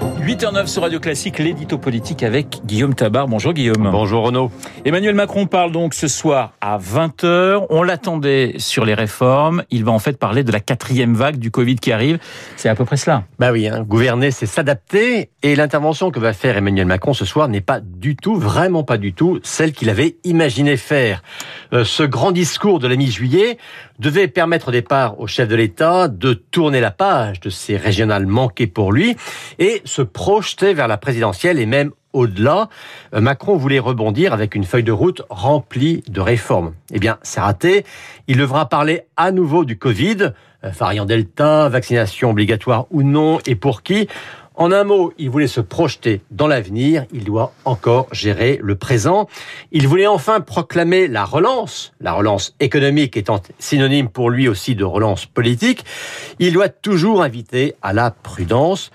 8h09 sur Radio Classique, l'édito politique avec Guillaume Tabar. Bonjour Guillaume. Bonjour Renaud. Emmanuel Macron parle donc ce soir à 20h. On l'attendait sur les réformes. Il va en fait parler de la quatrième vague du Covid qui arrive. C'est à peu près cela. Bah oui, hein. gouverner, c'est s'adapter. Et l'intervention que va faire Emmanuel Macron ce soir n'est pas du tout, vraiment pas du tout, celle qu'il avait imaginé faire. Euh, ce grand discours de la mi-juillet devait permettre au départ au chef de l'État de tourner la page de ces régionales manquées pour lui et se projeter vers la présidentielle et même au-delà, euh, Macron voulait rebondir avec une feuille de route remplie de réformes. Eh bien, c'est raté. Il devra parler à nouveau du Covid, euh, variant Delta, vaccination obligatoire ou non, et pour qui en un mot, il voulait se projeter dans l'avenir, il doit encore gérer le présent. Il voulait enfin proclamer la relance, la relance économique étant synonyme pour lui aussi de relance politique. Il doit toujours inviter à la prudence.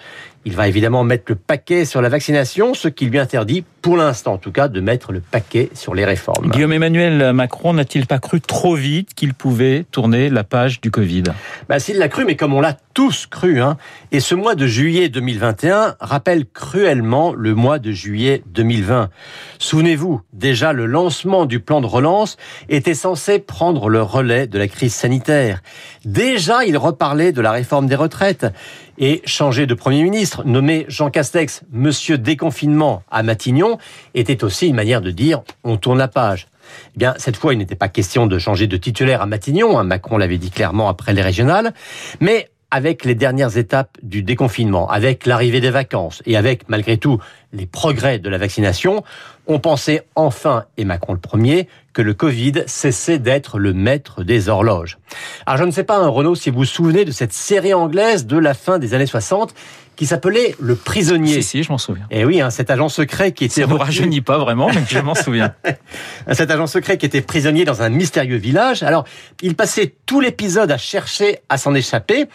Il va évidemment mettre le paquet sur la vaccination, ce qui lui interdit, pour l'instant en tout cas, de mettre le paquet sur les réformes. Guillaume Emmanuel Macron n'a-t-il pas cru trop vite qu'il pouvait tourner la page du Covid? Bah, S'il l'a cru, mais comme on l'a tous cru, hein, et ce mois de juillet 2021 rappelle cruellement le mois de juillet 2020. Souvenez-vous, déjà le lancement du plan de relance était censé prendre le relais de la crise sanitaire. Déjà, il reparlait de la réforme des retraites et changer de Premier ministre, nommer Jean Castex Monsieur Déconfinement à Matignon, était aussi une manière de dire on tourne la page. Eh bien, cette fois, il n'était pas question de changer de titulaire à Matignon, hein, Macron l'avait dit clairement après les régionales, mais avec les dernières étapes du déconfinement, avec l'arrivée des vacances et avec, malgré tout, les progrès de la vaccination, on pensait enfin, et Macron le premier, que le Covid cessait d'être le maître des horloges. Alors je ne sais pas, hein, Renaud, si vous vous souvenez de cette série anglaise de la fin des années 60 qui s'appelait Le Prisonnier. Si, si, je m'en souviens. Et eh oui, hein, cet agent secret qui était... Ça ne rajeunit pas vraiment, mais je m'en souviens. cet agent secret qui était prisonnier dans un mystérieux village. Alors, il passait tout l'épisode à chercher à s'en échapper,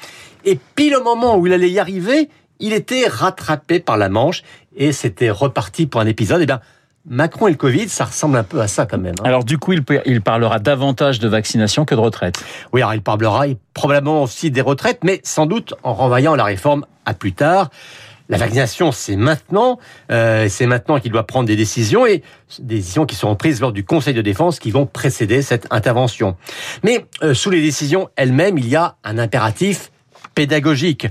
et pile au moment où il allait y arriver, il était rattrapé par la Manche, et c'était reparti pour un épisode. Eh bien, Macron et le Covid, ça ressemble un peu à ça quand même. Hein. Alors du coup, il, parlera davantage de vaccination que de retraite. Oui, alors il parlera probablement aussi des retraites, mais sans doute en renvoyant la réforme à plus tard. La vaccination, c'est maintenant. Euh, c'est maintenant qu'il doit prendre des décisions et des décisions qui seront prises lors du Conseil de défense qui vont précéder cette intervention. Mais euh, sous les décisions elles-mêmes, il y a un impératif pédagogique.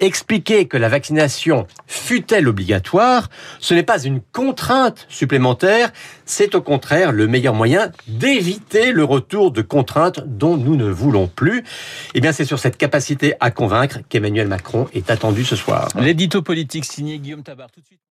Expliquer que la vaccination fut-elle obligatoire, ce n'est pas une contrainte supplémentaire, c'est au contraire le meilleur moyen d'éviter le retour de contraintes dont nous ne voulons plus. Eh bien, c'est sur cette capacité à convaincre qu'Emmanuel Macron est attendu ce soir. L'édito politique signé Guillaume Tabar.